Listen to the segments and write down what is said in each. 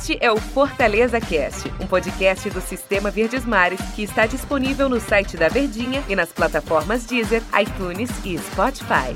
Este é o Fortaleza Cast, um podcast do Sistema Verdes Mares que está disponível no site da Verdinha e nas plataformas Deezer, iTunes e Spotify.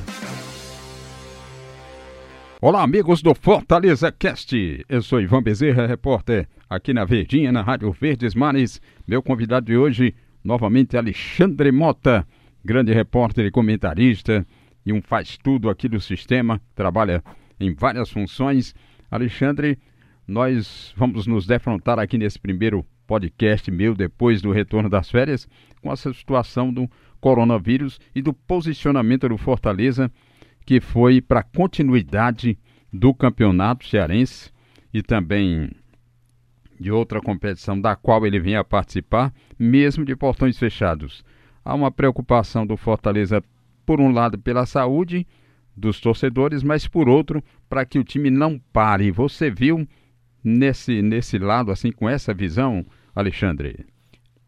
Olá, amigos do Fortaleza Cast. Eu sou Ivan Bezerra, repórter aqui na Verdinha, na Rádio Verdes Mares. Meu convidado de hoje, novamente, Alexandre Mota, grande repórter e comentarista e um faz-tudo aqui do sistema, trabalha em várias funções. Alexandre, nós vamos nos defrontar aqui nesse primeiro podcast meu depois do retorno das férias com essa situação do coronavírus e do posicionamento do Fortaleza que foi para continuidade do campeonato cearense e também de outra competição da qual ele vinha participar, mesmo de portões fechados. Há uma preocupação do Fortaleza, por um lado, pela saúde dos torcedores, mas por outro, para que o time não pare. Você viu nesse, nesse lado, assim, com essa visão, Alexandre?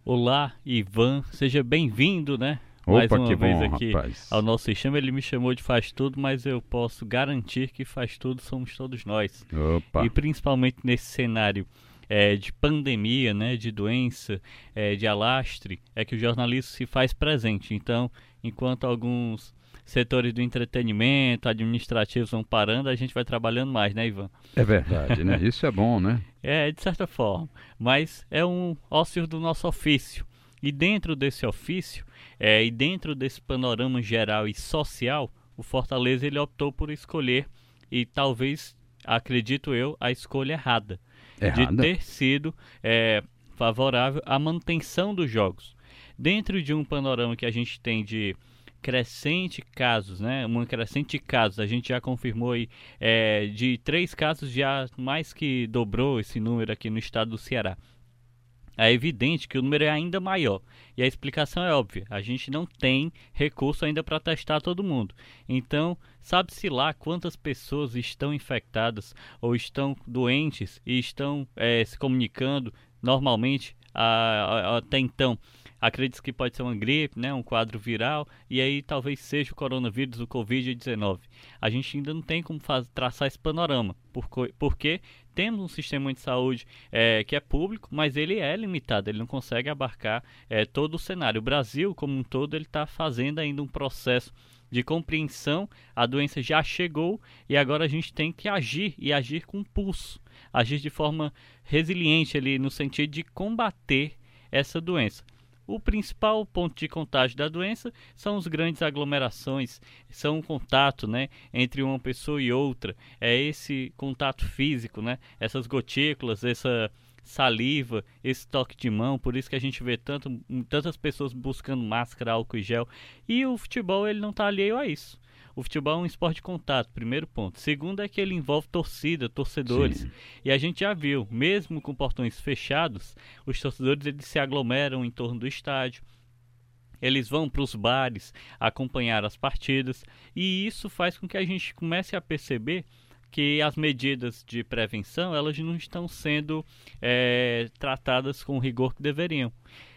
Olá, Ivan, seja bem-vindo, né? Opa, Mais uma que vez bom, aqui rapaz. ao nosso sistema. Ele me chamou de faz tudo, mas eu posso garantir que faz tudo somos todos nós. Opa, E principalmente nesse cenário é, de pandemia, né, de doença, é, de alastre, é que o jornalismo se faz presente. Então, enquanto alguns setores do entretenimento, administrativos vão parando, a gente vai trabalhando mais, né, Ivan? é verdade, né? Isso é bom, né? É, de certa forma. Mas é um ócio do nosso ofício. E dentro desse ofício, é, e dentro desse panorama geral e social, o Fortaleza ele optou por escolher, e talvez, acredito eu, a escolha errada. De Errada. ter sido é, favorável à manutenção dos jogos. Dentro de um panorama que a gente tem de crescente casos, né? Uma crescente casos, a gente já confirmou aí é, de três casos já mais que dobrou esse número aqui no estado do Ceará. É evidente que o número é ainda maior. E a explicação é óbvia. A gente não tem recurso ainda para testar todo mundo. Então, sabe-se lá quantas pessoas estão infectadas ou estão doentes e estão eh, se comunicando normalmente a- a- até então. Acredito que pode ser uma gripe, né, um quadro viral, e aí talvez seja o coronavírus, o Covid-19. A gente ainda não tem como faz- traçar esse panorama, porque temos um sistema de saúde eh, que é público, mas ele é limitado, ele não consegue abarcar eh, todo o cenário. O Brasil, como um todo, ele está fazendo ainda um processo de compreensão, a doença já chegou e agora a gente tem que agir e agir com pulso, agir de forma resiliente ali no sentido de combater essa doença. O principal ponto de contágio da doença são as grandes aglomerações, são o contato, né, entre uma pessoa e outra, é esse contato físico, né, essas gotículas, essa saliva, esse toque de mão, por isso que a gente vê tanto, tantas pessoas buscando máscara, álcool e gel. E o futebol ele não está alheio a isso. O futebol é um esporte de contato, primeiro ponto. Segundo é que ele envolve torcida, torcedores. Sim. E a gente já viu, mesmo com portões fechados, os torcedores eles se aglomeram em torno do estádio. Eles vão para os bares acompanhar as partidas e isso faz com que a gente comece a perceber que as medidas de prevenção elas não estão sendo eh, tratadas com o rigor que deveriam.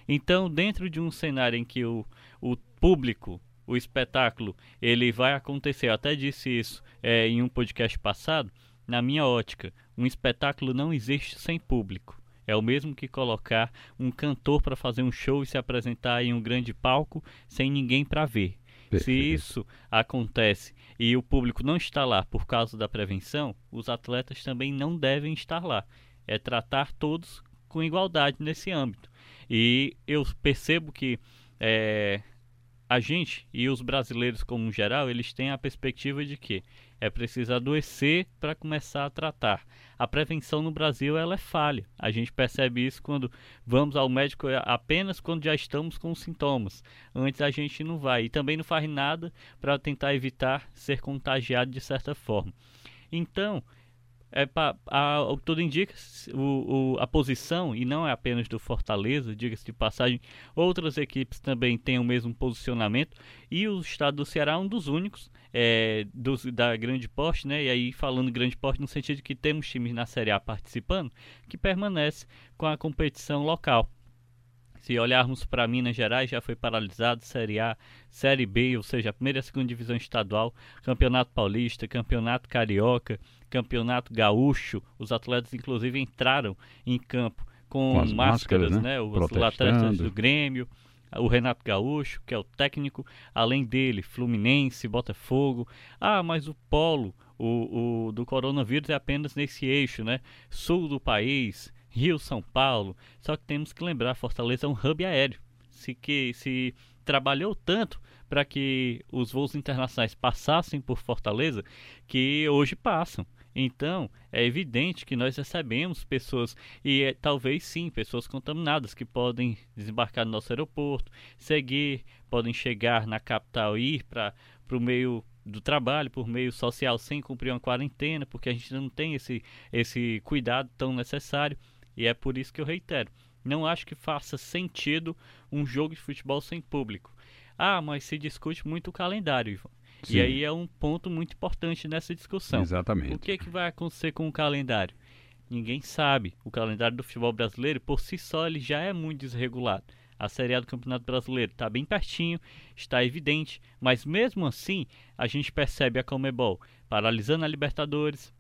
Então, dentro de um cenário em que o, o público, o espetáculo, ele vai acontecer, eu até disse isso eh, em um podcast passado, na minha ótica, um espetáculo não existe sem público. É o mesmo que colocar um cantor para fazer um show e se apresentar em um grande palco sem ninguém para ver. Se Perfeito. isso acontece e o público não está lá por causa da prevenção, os atletas também não devem estar lá. É tratar todos com igualdade nesse âmbito. E eu percebo que eh, a gente e os brasileiros como geral, eles têm a perspectiva de que é preciso adoecer para começar a tratar. A prevenção no Brasil ela é falha. A gente percebe isso quando vamos ao médico apenas quando já estamos com sintomas. Antes a gente não vai e também não faz nada para tentar evitar ser contagiado de certa forma. Então, é pa, a, o que tudo indica, o, o, a posição, e não é apenas do Fortaleza, diga-se de passagem, outras equipes também têm o mesmo posicionamento, e o estado do Ceará é um dos únicos é, dos, da grande porte, né? E aí falando grande porte no sentido que temos times na Série A participando, que permanece com a competição local. Se olharmos para Minas Gerais, já foi paralisado Série A, Série B, ou seja, a primeira e a segunda divisão estadual, Campeonato Paulista, Campeonato Carioca, Campeonato Gaúcho. Os atletas, inclusive, entraram em campo com, com máscaras, máscaras, né? né? Os atletas do Grêmio, o Renato Gaúcho, que é o técnico, além dele, Fluminense, Botafogo. Ah, mas o polo o, o do coronavírus é apenas nesse eixo, né? Sul do país, Rio, São Paulo. Só que temos que lembrar, Fortaleza é um hub aéreo. Se que se trabalhou tanto para que os voos internacionais passassem por Fortaleza, que hoje passam. Então, é evidente que nós recebemos pessoas, e é, talvez sim, pessoas contaminadas que podem desembarcar no nosso aeroporto, seguir, podem chegar na capital e ir para o meio do trabalho, por meio social, sem cumprir uma quarentena, porque a gente não tem esse, esse cuidado tão necessário. E é por isso que eu reitero: não acho que faça sentido um jogo de futebol sem público. Ah, mas se discute muito o calendário, Ivan. Sim. E aí é um ponto muito importante nessa discussão. Exatamente. O que, é que vai acontecer com o calendário? Ninguém sabe. O calendário do futebol brasileiro, por si só, ele já é muito desregulado. A Série A do Campeonato Brasileiro está bem pertinho, está evidente, mas mesmo assim a gente percebe a Comebol paralisando a Libertadores,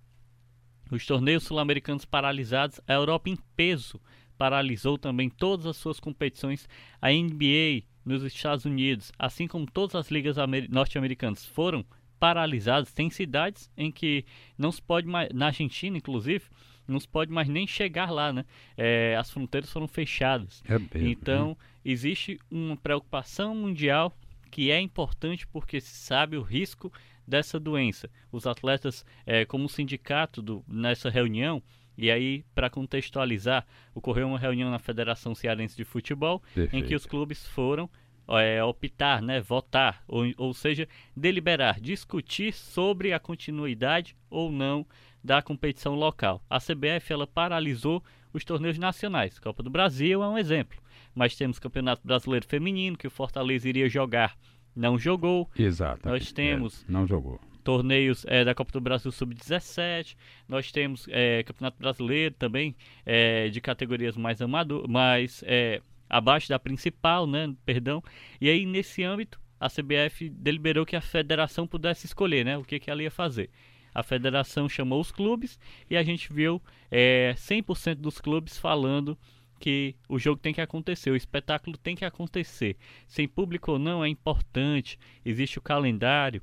os torneios sul-americanos paralisados, a Europa em peso paralisou também todas as suas competições, a NBA nos Estados Unidos, assim como todas as ligas norte-americanas foram paralisadas. Tem cidades em que não se pode mais, na Argentina inclusive, não se pode mais nem chegar lá, né? É, as fronteiras foram fechadas. É mesmo, então, existe uma preocupação mundial que é importante porque se sabe o risco dessa doença. Os atletas, é, como o sindicato do, nessa reunião, e aí, para contextualizar, ocorreu uma reunião na Federação Cearense de Futebol, Perfeito. em que os clubes foram é, optar, né, votar, ou, ou seja, deliberar, discutir sobre a continuidade ou não da competição local. A CBF ela paralisou os torneios nacionais. Copa do Brasil é um exemplo. Mas temos Campeonato Brasileiro Feminino, que o Fortaleza iria jogar, não jogou. Exato. Nós temos. É, não jogou torneios é, da Copa do Brasil Sub-17. Nós temos é, Campeonato Brasileiro também é, de categorias mais amador, mais é, abaixo da principal, né? Perdão. E aí nesse âmbito a CBF deliberou que a federação pudesse escolher, né? O que, que ela ia fazer. A federação chamou os clubes e a gente viu é, 100% dos clubes falando que o jogo tem que acontecer, o espetáculo tem que acontecer. Sem público ou não é importante, existe o calendário,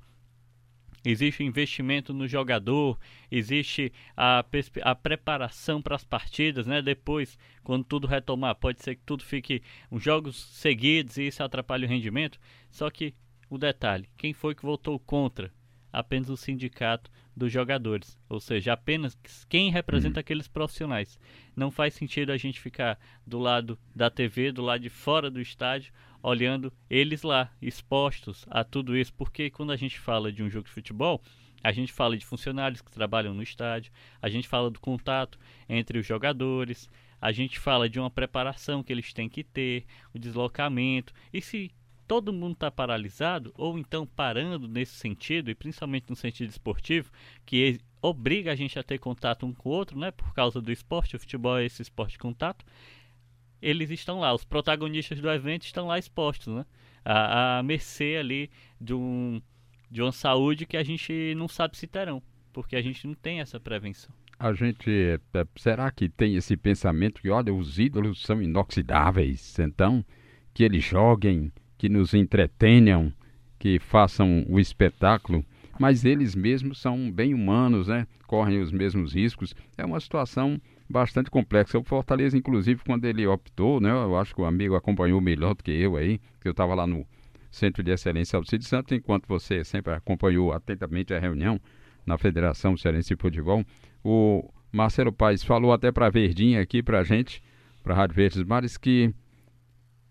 existe o investimento no jogador, existe a, a preparação para as partidas, né? Depois, quando tudo retomar, pode ser que tudo fique uns jogos seguidos e isso atrapalhe o rendimento. Só que o detalhe, quem foi que votou contra? Apenas o sindicato dos jogadores, ou seja, apenas quem representa uhum. aqueles profissionais. Não faz sentido a gente ficar do lado da TV, do lado de fora do estádio, olhando eles lá, expostos a tudo isso, porque quando a gente fala de um jogo de futebol, a gente fala de funcionários que trabalham no estádio, a gente fala do contato entre os jogadores, a gente fala de uma preparação que eles têm que ter, o deslocamento. E se todo mundo está paralisado, ou então parando nesse sentido, e principalmente no sentido esportivo, que obriga a gente a ter contato um com o outro, né? Por causa do esporte, o futebol é esse esporte de contato eles estão lá, os protagonistas do evento estão lá expostos, né? A, a mercê ali de, um, de uma saúde que a gente não sabe se terão, porque a gente não tem essa prevenção. A gente, é, será que tem esse pensamento que, olha, os ídolos são inoxidáveis, então, que eles joguem, que nos entretenham, que façam o espetáculo, mas eles mesmos são bem humanos, né? Correm os mesmos riscos. É uma situação bastante complexa. O Fortaleza, inclusive, quando ele optou, né, eu acho que o amigo acompanhou melhor do que eu aí, que eu estava lá no Centro de Excelência Alcides Santos, enquanto você sempre acompanhou atentamente a reunião na Federação Cearense de Futebol. O Marcelo Paes falou até para a Verdinha aqui para a gente, para a Rádio Verdes Mares, que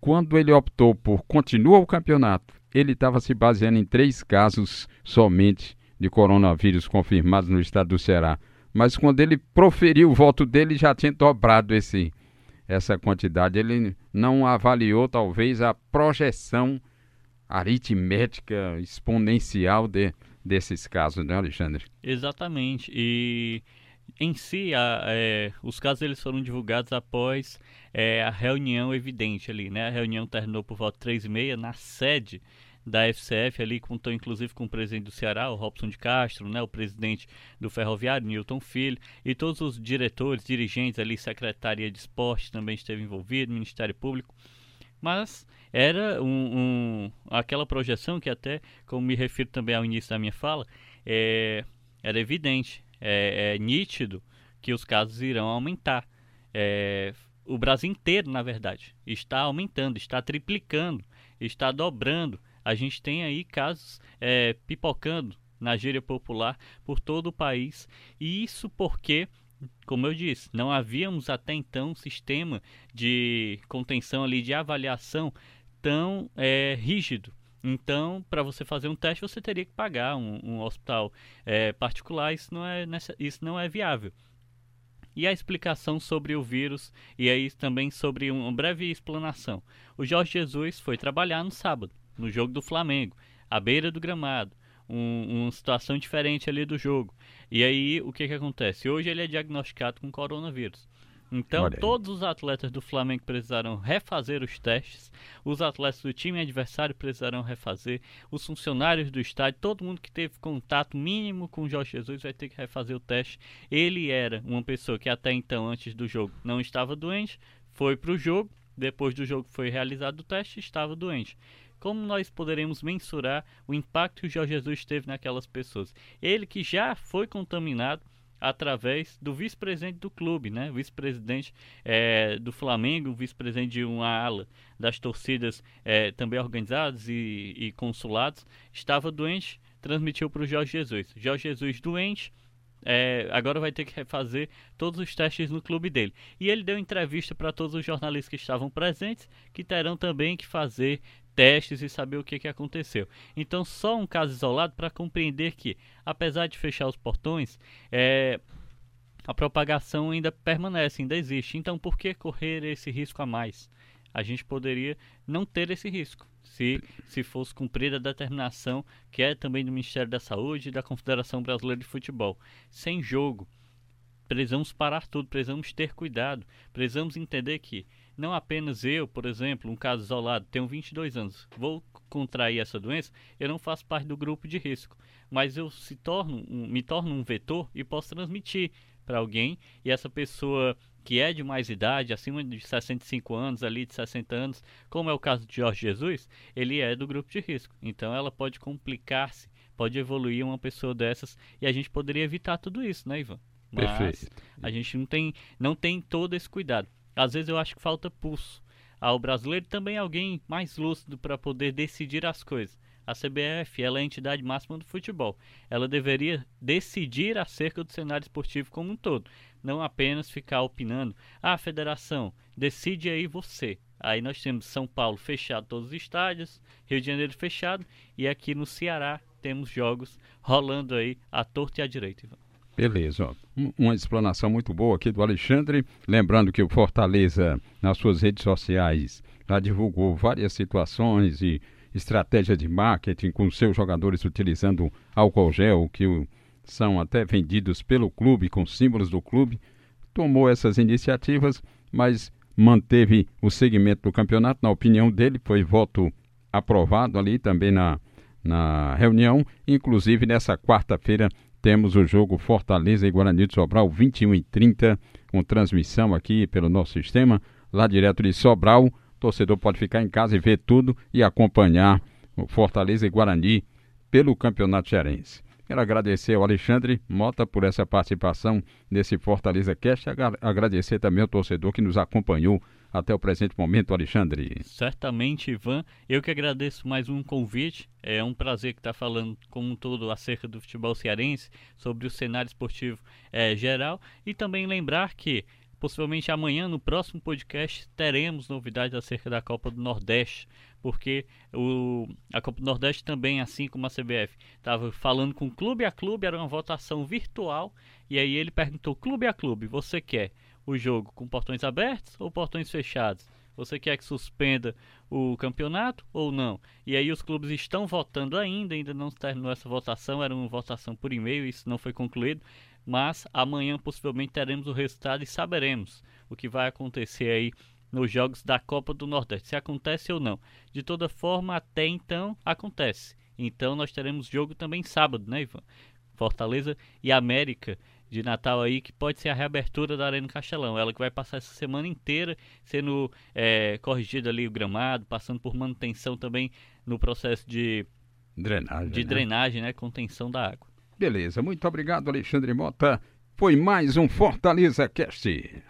quando ele optou por continuar o campeonato, ele estava se baseando em três casos somente de coronavírus confirmados no estado do Ceará mas quando ele proferiu o voto dele já tinha dobrado esse, essa quantidade. Ele não avaliou talvez a projeção aritmética exponencial de, desses casos, né, Alexandre? Exatamente. E em si, a, é, os casos eles foram divulgados após é, a reunião evidente ali, né? A reunião terminou por volta de 3 e meia na sede da FCF ali, contou inclusive com o presidente do Ceará, o Robson de Castro, né, o presidente do Ferroviário, Newton Filho, e todos os diretores, dirigentes ali, Secretaria de Esporte também esteve envolvido, Ministério Público. Mas era um, um, aquela projeção que até, como me refiro também ao início da minha fala, é, era evidente, é, é nítido que os casos irão aumentar. É, o Brasil inteiro, na verdade, está aumentando, está triplicando, está dobrando a gente tem aí casos é, pipocando na gíria popular por todo o país. E isso porque, como eu disse, não havíamos até então um sistema de contenção ali, de avaliação tão é, rígido. Então, para você fazer um teste, você teria que pagar um, um hospital é, particular. Isso não, é, isso não é viável. E a explicação sobre o vírus, e aí também sobre uma breve explanação. O Jorge Jesus foi trabalhar no sábado no jogo do Flamengo, à beira do gramado, um, uma situação diferente ali do jogo. E aí o que, que acontece? Hoje ele é diagnosticado com coronavírus. Então, todos os atletas do Flamengo precisarão refazer os testes, os atletas do time adversário precisarão refazer, os funcionários do estádio, todo mundo que teve contato mínimo com o Jorge Jesus vai ter que refazer o teste. Ele era uma pessoa que até então, antes do jogo, não estava doente, foi para o jogo, depois do jogo foi realizado o teste, estava doente. Como nós poderemos mensurar o impacto que o Jorge Jesus teve naquelas pessoas? Ele que já foi contaminado através do vice-presidente do clube, né? Vice-presidente é, do Flamengo, vice-presidente de uma ala das torcidas é, também organizadas e, e consulados, estava doente, transmitiu para o Jorge Jesus. Jorge Jesus doente, é, agora vai ter que refazer todos os testes no clube dele. E ele deu entrevista para todos os jornalistas que estavam presentes, que terão também que fazer testes e saber o que, que aconteceu. Então, só um caso isolado para compreender que, apesar de fechar os portões, é, a propagação ainda permanece, ainda existe. Então, por que correr esse risco a mais? A gente poderia não ter esse risco se, se fosse cumprida a determinação que é também do Ministério da Saúde e da Confederação Brasileira de Futebol. Sem jogo, precisamos parar tudo, precisamos ter cuidado, precisamos entender que não apenas eu, por exemplo, um caso isolado, tenho 22 anos, vou contrair essa doença, eu não faço parte do grupo de risco, mas eu se torno um, me torno um vetor e posso transmitir para alguém e essa pessoa que é de mais idade, acima de 65 anos, ali de 60 anos, como é o caso de Jorge Jesus, ele é do grupo de risco. Então ela pode complicar-se, pode evoluir uma pessoa dessas e a gente poderia evitar tudo isso, né, Ivan? Mas Perfeito. a gente não tem, não tem todo esse cuidado. Às vezes eu acho que falta pulso ao brasileiro também alguém mais lúcido para poder decidir as coisas. A CBF ela é a entidade máxima do futebol. Ela deveria decidir acerca do cenário esportivo como um todo, não apenas ficar opinando. Ah, a federação, decide aí você. Aí nós temos São Paulo fechado todos os estádios, Rio de Janeiro fechado e aqui no Ceará temos jogos rolando aí à torta e à direita. Ivan. Beleza, ó. uma explanação muito boa aqui do Alexandre. Lembrando que o Fortaleza, nas suas redes sociais, já divulgou várias situações e estratégia de marketing com seus jogadores utilizando álcool gel, que são até vendidos pelo clube, com símbolos do clube. Tomou essas iniciativas, mas manteve o segmento do campeonato. Na opinião dele, foi voto aprovado ali também na, na reunião. Inclusive, nessa quarta-feira temos o jogo Fortaleza e Guarani de Sobral, 21 e 30, com transmissão aqui pelo nosso sistema, lá direto de Sobral. O torcedor pode ficar em casa e ver tudo e acompanhar o Fortaleza e Guarani pelo Campeonato Cearense. Quero agradecer ao Alexandre Mota por essa participação nesse Fortaleza Cast. Agradecer também ao torcedor que nos acompanhou até o presente momento, Alexandre. Certamente, Ivan. Eu que agradeço mais um convite. É um prazer estar falando como um todo acerca do futebol cearense, sobre o cenário esportivo é, geral e também lembrar que possivelmente amanhã no próximo podcast teremos novidades acerca da Copa do Nordeste, porque o, a Copa do Nordeste também, assim como a CBF, estava falando com clube a clube, era uma votação virtual, e aí ele perguntou clube a clube, você quer o jogo com portões abertos ou portões fechados? Você quer que suspenda o campeonato ou não? E aí os clubes estão votando ainda, ainda não terminou essa votação, era uma votação por e-mail, isso não foi concluído. mas amanhã possivelmente teremos o resultado e saberemos o que vai acontecer aí nos jogos da Copa do Nordeste, se acontece ou não. De toda forma, até então acontece. Então nós teremos jogo também sábado, né, Ivan? Fortaleza e América de Natal aí, que pode ser a reabertura da Arena Castelão. Ela que vai passar essa semana inteira sendo é, corrigido ali o gramado, passando por manutenção também no processo de drenagem, de né? drenagem, né? Contenção da água. Beleza, muito obrigado, Alexandre Mota. Foi mais um Fortaleza Cast.